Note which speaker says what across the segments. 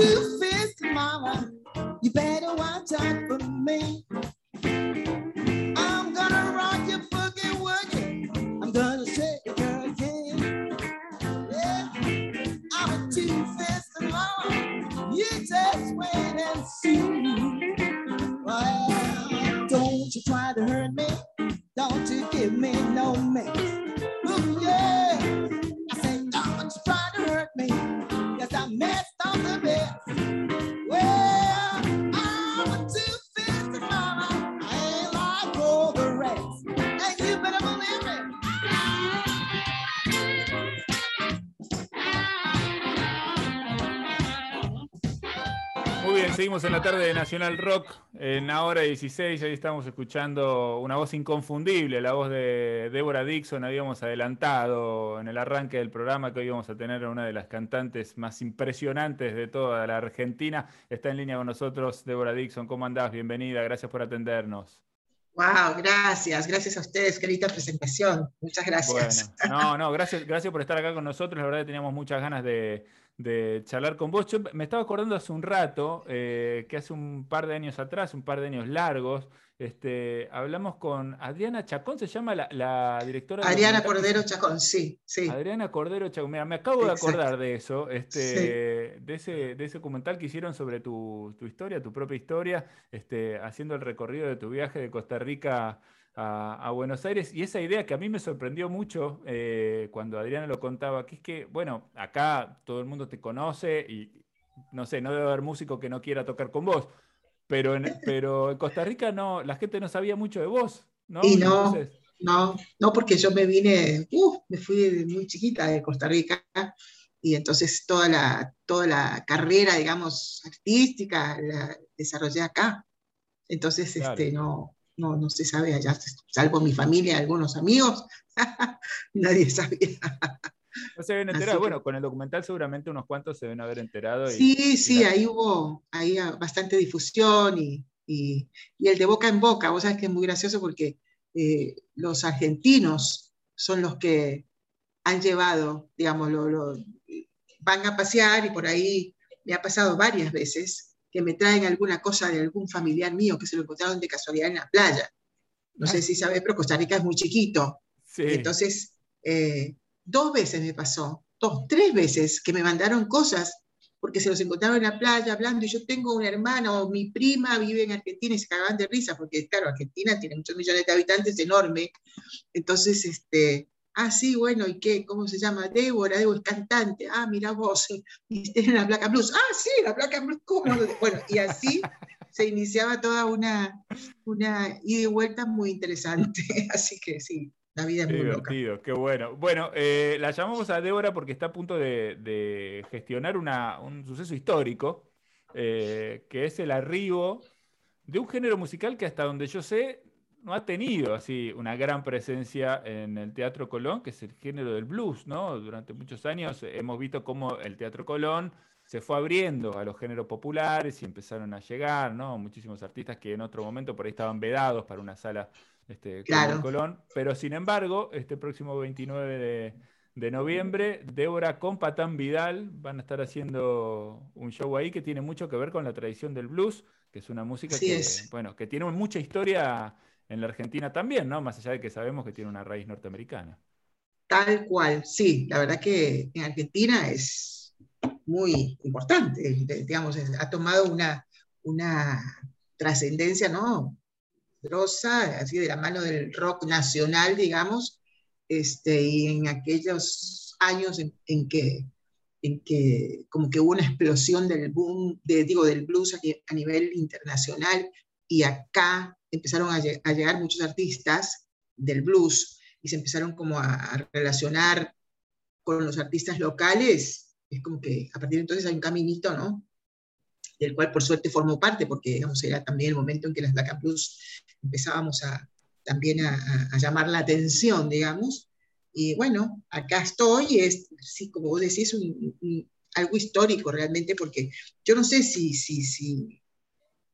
Speaker 1: A two-faced mama. You better watch out for me. I'm gonna rock your boogie woogie. I'm gonna shake your girl again. Yeah, I'm a two-faced mama. You just wait and see. Well, don't you try to hurt me. Don't you give me no mess.
Speaker 2: Seguimos en la tarde de Nacional Rock, en ahora 16, ahí estamos escuchando una voz inconfundible, la voz de Débora Dixon, habíamos adelantado en el arranque del programa que hoy íbamos a tener a una de las cantantes más impresionantes de toda la Argentina. Está en línea con nosotros Débora Dixon, ¿cómo andás? Bienvenida, gracias por atendernos.
Speaker 3: Wow, gracias, gracias a ustedes, qué linda presentación. Muchas gracias.
Speaker 2: Bueno, no, no, gracias, gracias por estar acá con nosotros. La verdad que teníamos muchas ganas de, de charlar con vos. Yo me estaba acordando hace un rato eh, que hace un par de años atrás, un par de años largos, este, hablamos con Adriana Chacón, se llama la, la directora.
Speaker 3: Adriana? Cordero Chacón, sí, sí.
Speaker 2: Adriana Cordero Chacón. Mira, me acabo de acordar de eso, este, de, ese, de ese documental que hicieron sobre tu, tu historia, tu propia historia, este, haciendo el recorrido de tu viaje de Costa Rica a, a Buenos Aires. Y esa idea que a mí me sorprendió mucho eh, cuando Adriana lo contaba, que es que, bueno, acá todo el mundo te conoce y no sé, no debe haber músico que no quiera tocar con vos. Pero en, pero en Costa Rica no, la gente no sabía mucho de vos, ¿no?
Speaker 3: Y no.
Speaker 2: Entonces,
Speaker 3: No, no porque yo me vine, uh, me fui muy chiquita de Costa Rica y entonces toda la, toda la carrera, digamos, artística la desarrollé acá. Entonces,
Speaker 2: Claro.
Speaker 3: este, no, no, no se sabe allá, salvo mi familia, algunos amigos, nadie sabía.
Speaker 2: no se enterar.
Speaker 3: que-
Speaker 2: Bueno, con el documental seguramente unos cuantos se deben haber enterado. y-
Speaker 3: Sí, sí, ahí hubo ahí ah, bastante difusión y, y- y el de boca en boca. Vos sabés que es muy gracioso porque eh, los argentinos son los que han llevado, digamos, lo, lo- van a pasear y por ahí me ha pasado varias veces que me traen alguna cosa de algún familiar mío que se lo encontraron de casualidad en la playa. No sé si sabés, pero Costa Rica es muy chiquito.
Speaker 2: Sí.
Speaker 3: Entonces, eh, dos veces me pasó, dos, tres veces que me mandaron cosas porque se los encontraron en la playa hablando y yo tengo una hermana o mi prima vive en Argentina y se cagaban de risa porque, claro, Argentina tiene muchos millones de habitantes, enorme. Entonces, este, ah, sí, bueno, ¿y qué? ¿Cómo se llama? Débora, Débora es cantante. Ah, mira vos, y tiene la placa blues. Ah, sí, la placa blues, ¿cómo? no? Bueno, y así se iniciaba toda una, una ida y vuelta muy interesante. Así que sí, la vida es muy loca.
Speaker 2: divertido, qué bueno. Bueno, eh, la llamamos a Débora porque está a punto de, de gestionar una- un suceso histórico, eh, que es el arribo de un género musical que hasta donde yo sé no ha tenido así una gran presencia en el Teatro Colón, que es el género del blues, ¿no? Durante muchos años hemos visto cómo el Teatro Colón se fue abriendo a los géneros populares y empezaron a llegar, ¿no? Muchísimos artistas que en otro momento por ahí estaban vedados para una sala este, como
Speaker 3: Claro.
Speaker 2: el Colón. Pero sin embargo, este próximo 29 de, de noviembre, Débora con Patán Vidal van a estar haciendo un show ahí que tiene mucho que ver con la tradición del blues, que es una música que,
Speaker 3: es.
Speaker 2: bueno, que tiene mucha historia en la Argentina también, ¿no? Más allá de que sabemos que tiene una raíz norteamericana.
Speaker 3: Tal cual, sí, la verdad que en Argentina es muy importante, de- digamos, ha tomado una, una trascendencia, ¿no? Grosa, así de la mano del rock nacional, digamos, este, y en aquellos años en, en que, en que como que hubo una explosión del boom, de, digo, del blues a, a nivel internacional, y acá empezaron a, lle- a llegar muchos artistas del blues, y se empezaron como a, a relacionar con los artistas locales, es como que a partir de entonces hay un caminito, ¿no? Del cual por suerte formó parte, porque digamos, era también el momento en que las Black and Blues empezábamos a, también a, a- llamar la atención, digamos. Y bueno, acá estoy, es, sí, como vos decís, un- un- algo histórico realmente, porque yo no sé si, si, si,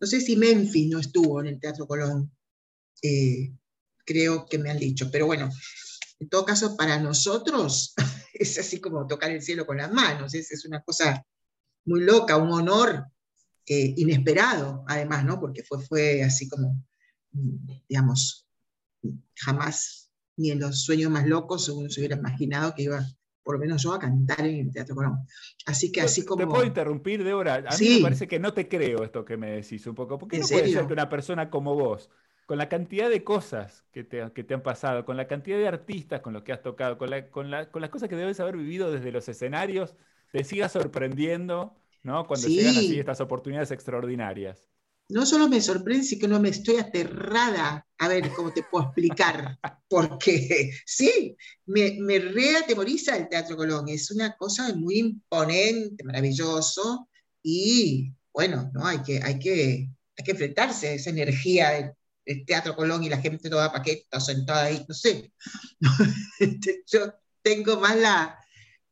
Speaker 3: no sé si Memphis no estuvo en el Teatro Colón, eh, creo que me han dicho, pero bueno, en todo caso, para nosotros es así como tocar el cielo con las manos, es, una cosa muy loca, un honor eh, inesperado, además, ¿no? Porque fue, fue así como, digamos, jamás, ni en los sueños más locos uno se hubiera imaginado que iba, por lo menos yo, a cantar en el Teatro Colón. Así que así como...
Speaker 2: ¿Te puedo interrumpir, Débora? A mí me parece que no te creo esto que me decís un poco. ¿Por qué no puede ser que una persona como vos, con la cantidad de cosas que te, que te, han pasado, con la cantidad de artistas con los que has tocado, con, la, con, la, con las cosas que debes haber vivido desde los escenarios, te sigas sorprendiendo ¿no? cuando llegan así estas oportunidades extraordinarias.
Speaker 3: No solo me sorprende, sino que no me estoy aterrada. A ver, ¿cómo te puedo explicar? Porque sí, me, me reatemoriza el Teatro Colón. Es una cosa muy imponente, maravilloso. Y bueno, ¿no? hay, que, hay, que, hay que enfrentarse a esa energía del, el Teatro Colón y la gente toda paqueta sentada ahí, no sé. Yo tengo más la,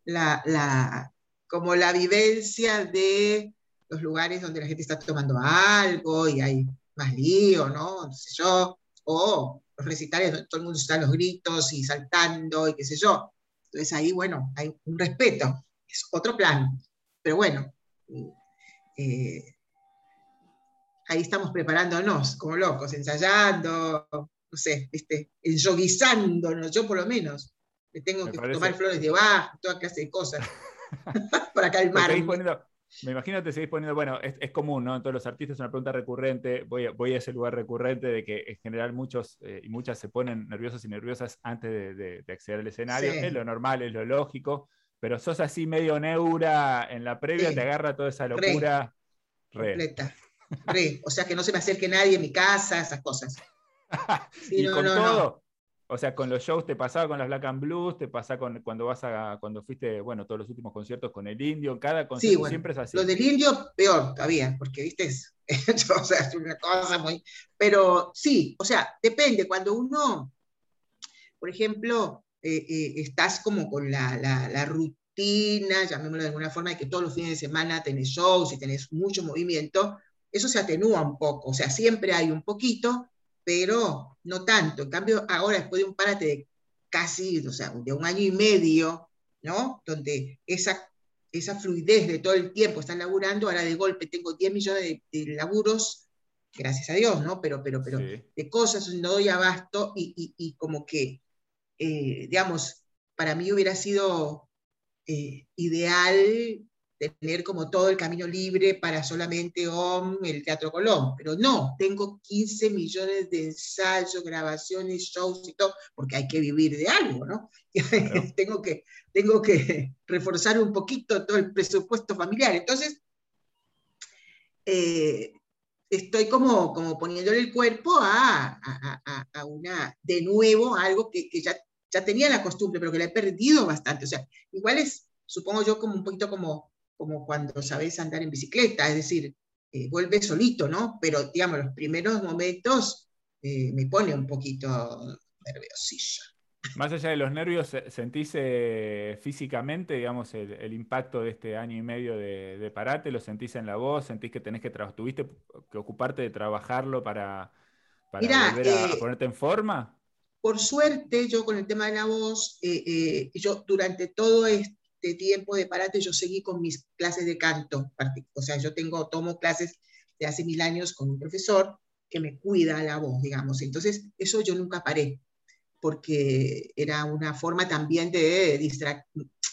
Speaker 3: la, la, como la vivencia de los lugares donde la gente está tomando algo y hay más lío, ¿no? No sé yo, o los recitales donde todo el mundo está a los gritos y saltando y qué sé yo. Entonces ahí, bueno, hay un respeto, es otro plan. Pero bueno, eh, ahí estamos preparándonos como locos, ensayando, no sé, ¿viste? enyoguizándonos, yo por lo menos. Me tengo que tomar flores de baja, toda clase de cosas, para calmarme.
Speaker 2: Me imagino que te seguís poniendo, bueno, es, común, ¿no? En todos los artistas es una pregunta recurrente, voy a, voy a ese lugar recurrente de que en general muchos eh, y muchas se ponen nerviosos y nerviosas antes de, acceder al escenario, es lo normal, es lo lógico, pero sos así medio neura en la previa, te agarra toda esa locura.
Speaker 3: Completa o sea, que no se me acerque nadie en mi casa, esas cosas.
Speaker 2: y con todo, o sea, con los shows te pasaba con las Black and Blues, te pasa con cuando vas a, cuando fuiste, bueno, todos los últimos conciertos con el Indio, cada concierto siempre es así.
Speaker 3: Lo del Indio, peor todavía, porque, viste, o sea, es una cosa muy, pero sí, o sea, depende, cuando uno, por ejemplo, eh, eh, estás como con la, la, la rutina, llamémoslo de alguna forma, de que todos los fines de semana tenés shows y tenés mucho movimiento, eso se atenúa un poco, o sea, siempre hay un poquito, pero no tanto. En cambio, ahora después de un parate de casi, o sea, de un año y medio, ¿no? Donde esa, esa fluidez de todo el tiempo están laburando, ahora de golpe tengo 10 millones de, laburos, gracias a Dios, ¿no? Pero, pero, pero, de cosas no doy abasto y, y, como que, eh, digamos, para mí hubiera sido eh, ideal tener como todo el camino libre para solamente OM, el Teatro Colón, pero no, tengo 15 millones de ensayos, grabaciones, shows y todo, porque hay que vivir de algo, ¿no? tengo, que, tengo que reforzar un poquito todo el presupuesto familiar. Entonces, eh, estoy como, como poniéndole el cuerpo a, a, a una, de nuevo, algo que, que, ya, ya tenía la costumbre, pero que la he perdido bastante. O sea, igual es, supongo yo, como un poquito como como cuando sabes andar en bicicleta, es decir, eh, vuelve solito, ¿no? Pero, digamos, los primeros momentos eh, me pone un poquito nerviosilla.
Speaker 2: Más allá de los nervios, ¿sentís eh, físicamente, digamos, el, impacto de este año y medio de, parate? ¿Lo sentís en la voz? ¿Sentís que tenés que tuviste que ocuparte de trabajarlo para, para volver a, ponerte en forma?
Speaker 3: Por suerte, yo con el tema de la voz, yo durante todo este de tiempo de parate yo seguí con mis clases de canto. O sea, yo tengo, tomo clases de hace mil años con un profesor que me cuida la voz, digamos. Entonces, eso yo nunca paré, porque era una forma también de distraer,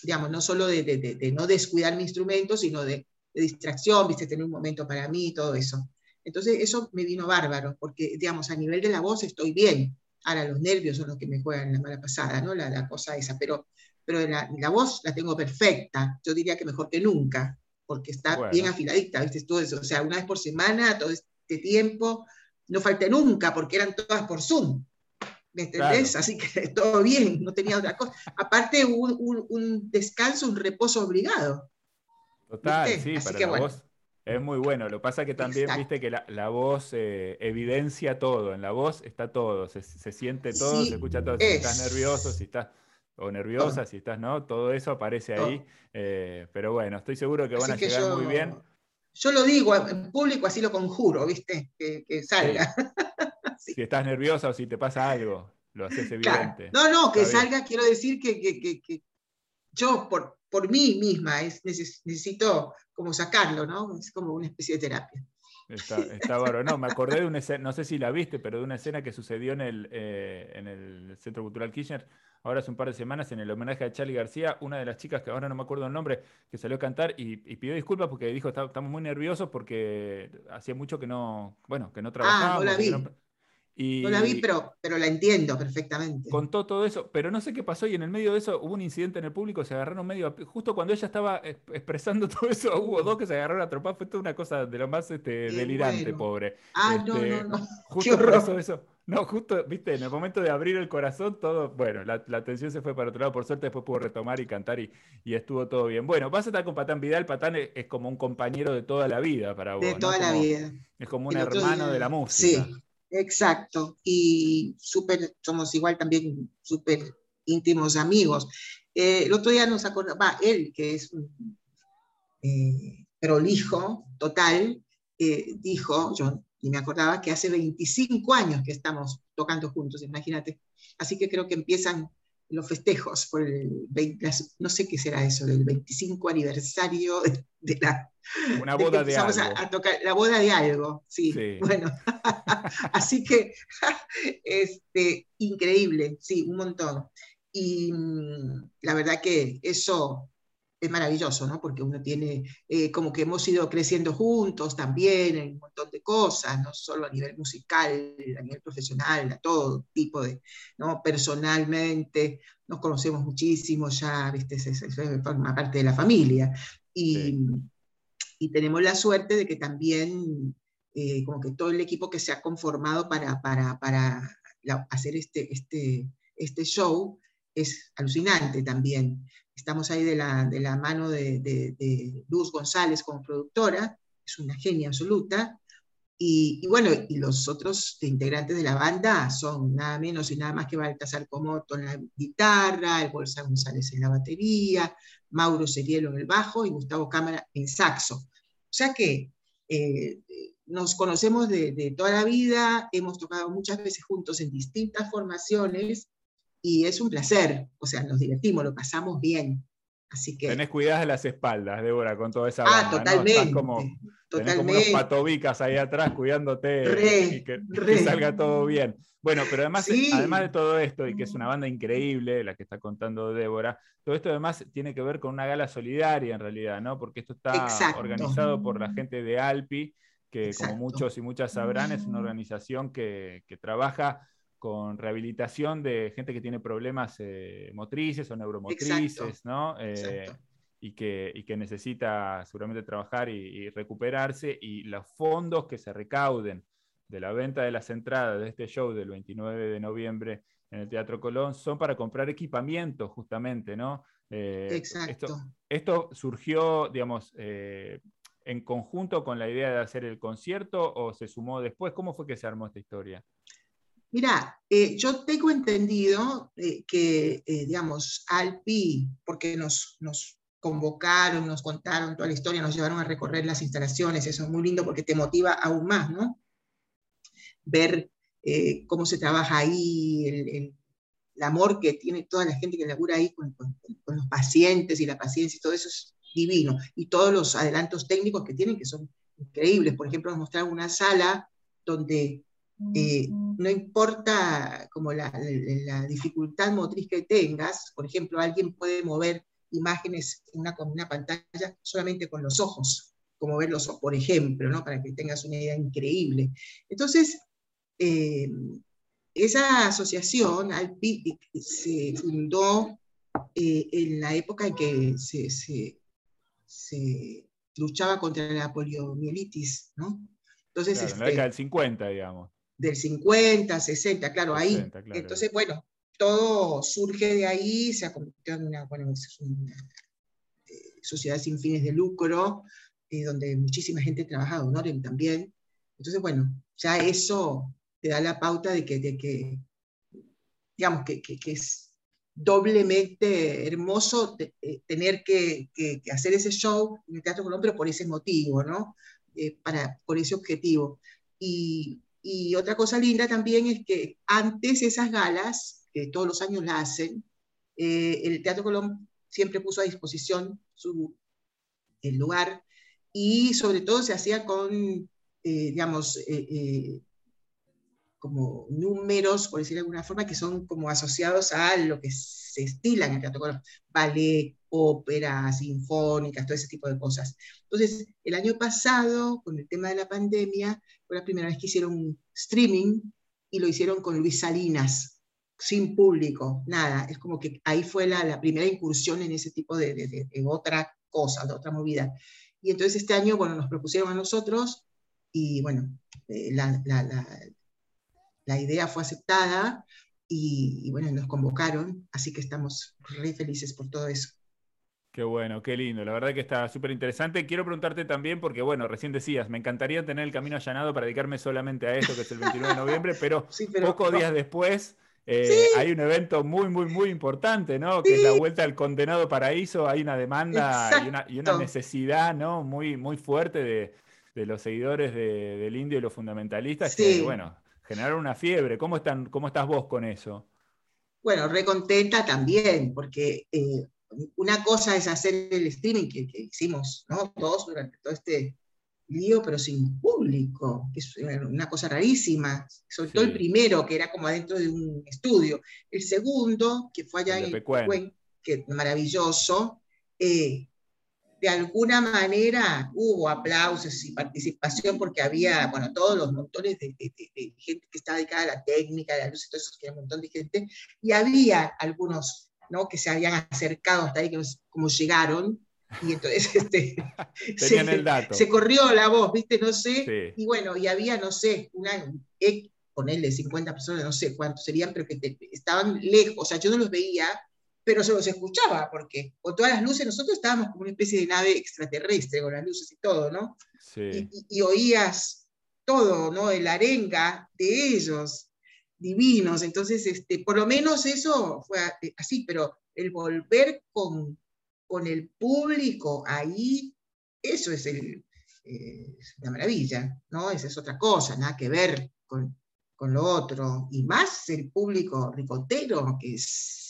Speaker 3: digamos, no solo de, de, no descuidar mi instrumento, sino de, distracción, viste, tener un momento para mí, todo eso. Entonces, eso me vino bárbaro, porque, digamos, a nivel de la voz estoy bien. Ahora, los nervios son los que me juegan la mala pasada, ¿no? La, la cosa esa, pero pero la, la, voz la tengo perfecta, yo diría que mejor que nunca, porque está bien afiladita, ¿viste? Todo eso, o sea, una vez por semana, todo este tiempo, no falté nunca, porque eran todas por Zoom, ¿me entendés? Así que todo bien, no tenía otra cosa. Aparte, un, un, un descanso, un reposo obligado.
Speaker 2: Total, sí, para la voz es muy bueno. Lo que pasa es que también, viste, que la, la voz eh, evidencia todo. En la voz está todo, se, se siente todo, se escucha todo. Si estás nervioso, si estás o nerviosa, si estás, ¿no? Todo eso aparece ahí. Eh, pero bueno, estoy seguro que van a llegar muy bien.
Speaker 3: Yo lo digo en público, así lo conjuro, ¿viste? Que, salga.
Speaker 2: Si estás nerviosa o si te pasa algo, lo haces evidente.
Speaker 3: No, no, que salga, quiero decir que, yo por, por mí misma es, necesito como sacarlo, ¿no? Es como una especie de terapia.
Speaker 2: Está, está bárbaro. No, me acordé de una escena, no sé si la viste, pero de una escena que sucedió en el, eh, en el Centro Cultural Kirchner, ahora hace un par de semanas, en el homenaje a Charlie García, una de las chicas, que ahora no me acuerdo el nombre, que salió a cantar y, pidió disculpas porque dijo, estamos muy nerviosos porque hacía mucho que no, bueno, que no trabajábamos.
Speaker 3: Ah, no la vi. No, la vi, pero, pero la entiendo perfectamente.
Speaker 2: Contó todo eso, pero no sé qué pasó y en el medio de eso hubo un incidente en el público, se agarraron medio, justo cuando ella estaba expresando todo eso, hubo dos que se agarraron a tropar, fue toda una cosa de lo más este, delirante, pobre.
Speaker 3: Ah, no, este, no, no.
Speaker 2: Justo pasó eso. No, justo, viste, en el momento de abrir el corazón, todo, bueno, la, la atención se fue para otro lado, por suerte después pudo retomar y cantar y, y estuvo todo bien. Bueno, vas a estar con Patán Vidal, Patán es, como un compañero de toda la vida para vos.
Speaker 3: De toda la vida.
Speaker 2: Es como un hermano de la música.
Speaker 3: Sí, exacto. Y súper, somos igual también súper íntimos amigos. Eh, el otro día nos acordaba, él, que es un eh, prolijo total, eh, dijo, yo y me acordaba que hace 25 años que estamos tocando juntos, imagínate. Así que creo que empiezan los festejos por el 20, no sé qué será eso, del 25 aniversario de, la...
Speaker 2: Una boda de, algo.
Speaker 3: A, tocar, la boda de algo, sí. Bueno, así que, este, increíble, sí, un montón. Y mm, la verdad que eso es maravilloso, ¿no? Porque uno tiene, eh, como que hemos ido creciendo juntos también en un montón de cosas, no solo a nivel musical, a nivel profesional, a todo tipo de, ¿no? Personalmente, nos conocemos muchísimo ya, ¿viste? Es, forma parte de la familia. Y, y, tenemos la suerte de que también, eh, como que todo el equipo que se ha conformado para, para, para hacer este, este, este show es alucinante también. Estamos ahí de la, de la mano de, de, Luz González como productora, es una genia absoluta. Y, bueno, y los otros integrantes de la banda son nada menos y nada más que Baltasar Comoto en la guitarra, el Bolsa González en la batería, Mauro Serielo en el bajo y Gustavo Cámara en saxo. O sea que eh, nos conocemos de, de, toda la vida, hemos tocado muchas veces juntos en distintas formaciones y es un placer, o sea, nos divertimos, lo pasamos bien. Así que...
Speaker 2: Tenés cuidadas de las espaldas, Débora, con toda esa
Speaker 3: Ah, totalmente.
Speaker 2: como,
Speaker 3: totalmente.
Speaker 2: como unos patobicas ahí atrás cuidándote y que, salga todo bien. Bueno, pero además, además de todo esto, y que es una banda increíble, la que está contando Débora, todo esto además tiene que ver con una gala solidaria en realidad, ¿no? Porque esto está organizado por la gente de Alpi, que como muchos y muchas sabrán, es una organización que, que trabaja con rehabilitación de gente que tiene problemas eh, motrices o neuromotrices, ¿no? Eh, y, que, y que necesita seguramente trabajar y, recuperarse, y los fondos que se recauden de la venta de las entradas de este show del 29 de noviembre en el Teatro Colón son para comprar equipamiento, justamente, ¿no?
Speaker 3: Eh, Exacto.
Speaker 2: Esto, esto, surgió, digamos, en conjunto con la idea de hacer el concierto o se sumó después. ¿Cómo fue que se armó esta historia?
Speaker 3: Mira, eh, yo tengo entendido eh, que, eh, digamos, Alpi, porque nos, nos convocaron, nos contaron toda la historia, nos llevaron a recorrer las instalaciones, eso es muy lindo porque te motiva aún más, ¿no? Ver cómo se trabaja ahí, el, amor que tiene toda la gente que labura ahí con, con, los pacientes y la paciencia y todo eso es divino. Y todos los adelantos técnicos que tienen que son increíbles. Por ejemplo, nos mostraron una sala donde eh, no importa como la, dificultad motriz que tengas, por ejemplo, alguien puede mover imágenes en una, una pantalla solamente con los ojos, como verlos, por ejemplo, ¿no? para que tengas una idea increíble. Entonces, eh, esa asociación, se fundó eh, en la época en que se, se, luchaba contra la poliomielitis, ¿no?
Speaker 2: Entonces, en la este década del 50, digamos
Speaker 3: del 50, 60, claro, ahí. Entonces, bueno, todo surge de ahí, se ha convertido en una, bueno, eh, sociedad sin fines de lucro, eh, donde muchísima gente ha trabajado, Norem también. Entonces, bueno, ya eso te da la pauta de que, de que digamos, que, que, es doblemente hermoso eh, tener que, hacer ese show en el Teatro Colón, pero por ese motivo, ¿no? para, por ese objetivo. Y, y otra cosa linda también es que antes esas galas, que todos los años la hacen, eh, el Teatro Colón siempre puso a disposición su, el lugar y sobre todo se hacía con, eh, digamos, eh, como números, por decirlo de alguna forma, que son como asociados a lo que se estila en el teatro, ballet, ópera, sinfónicas, todo ese tipo de cosas. Entonces, el año pasado, con el tema de la pandemia, fue la primera vez que hicieron streaming y lo hicieron con Luis Salinas, sin público, nada. Es como que ahí fue la, primera incursión en ese tipo de, de, otra cosa, de otra movida. Y entonces este año, bueno, nos propusieron a nosotros y bueno, eh, la, la idea fue aceptada y, bueno, nos convocaron, así que estamos re felices por todo eso.
Speaker 2: Qué bueno, qué lindo. La verdad que está súper interesante. Quiero preguntarte también, porque bueno, recién decías, me encantaría tener el camino allanado para dedicarme solamente a esto, que es el 29 de noviembre, pero, pocos días después eh, hay un evento muy, muy, muy importante, ¿no? Que es la vuelta al condenado paraíso. Hay una demanda y una, necesidad, ¿no? Muy, muy fuerte de, los seguidores del indio y los fundamentalistas. Que, bueno, generar una fiebre. ¿Cómo, están, ¿Cómo estás vos con eso?
Speaker 3: Bueno, recontenta también, porque eh, una cosa es hacer el streaming que, hicimos ¿no? todos durante todo este lío, pero sin público, que es una cosa rarísima, sobre todo el primero, que era como adentro de un estudio. El segundo, que fue allá en Pecuén, que maravilloso, eh, de alguna manera hubo aplausos y participación porque había, bueno, todos los montones de, gente que estaba dedicada a la técnica, a la luz que era un montón de gente, y había algunos, ¿no? Que se habían acercado hasta ahí, que como llegaron, y entonces este,
Speaker 2: se, el dato.
Speaker 3: se, corrió la voz, ¿viste? No sé, y bueno, y había, no sé, una, ponerle 50 personas, no sé cuántos serían, pero que estaban lejos, o sea, yo no los veía, pero se los escuchaba, porque con todas las luces nosotros estábamos como una especie de nave extraterrestre, con las luces y todo, ¿no? Sí. Y, oías todo, ¿no? El arenga de ellos, divinos. Entonces, este, por lo menos eso fue así, pero el volver con, con el público ahí, eso es el, eh, la maravilla, ¿no? Esa es otra cosa, nada que ver con, con lo otro. Y más el público ricotero, que es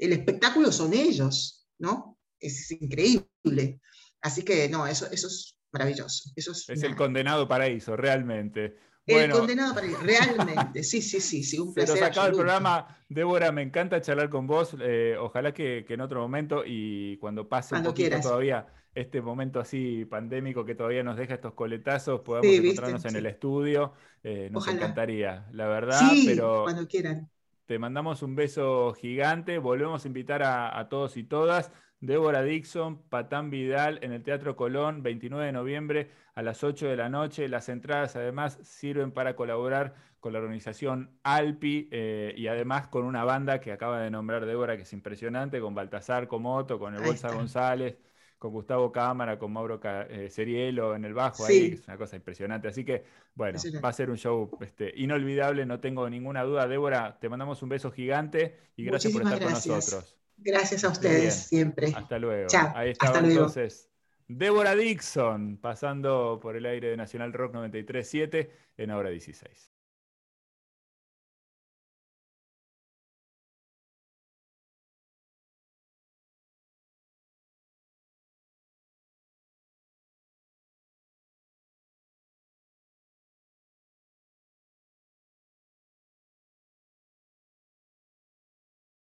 Speaker 3: el espectáculo son ellos, ¿no? Es increíble. Así que no, eso, eso es maravilloso. Eso es,
Speaker 2: el condenado paraíso, realmente.
Speaker 3: El condenado paraíso, realmente, sí, sí, sí, sí, un placer.
Speaker 2: Se nos acaba el programa, Débora, me encanta charlar con vos. Eh, ojalá que, en otro momento y cuando pase un poquito todavía este momento así pandémico que todavía nos deja estos coletazos, podamos encontrarnos en el estudio. Eh, nos encantaría, la verdad.
Speaker 3: Sí,
Speaker 2: pero
Speaker 3: cuando quieran.
Speaker 2: Te mandamos un beso gigante. Volvemos a invitar a, todos y todas. Débora Dixon, Patán Vidal en el Teatro Colón, 29 de noviembre a las 8 de la noche. Las entradas además sirven para colaborar con la organización Alpi eh, y además con una banda que acaba de nombrar Débora que es impresionante, con Baltasar Comoto, con el Bolsa González con Gustavo Cámara, con Mauro eh, Serielo en el bajo, ahí, es una cosa impresionante. Así que, bueno, va a ser un show este, inolvidable, no tengo ninguna duda. Débora, te mandamos un beso gigante y gracias por estar con nosotros.
Speaker 3: Gracias a ustedes siempre.
Speaker 2: Hasta luego.
Speaker 3: Chao.
Speaker 2: Ahí estaba entonces Débora Dixon pasando por el aire de Nacional Rock 93.7 en Hora 16.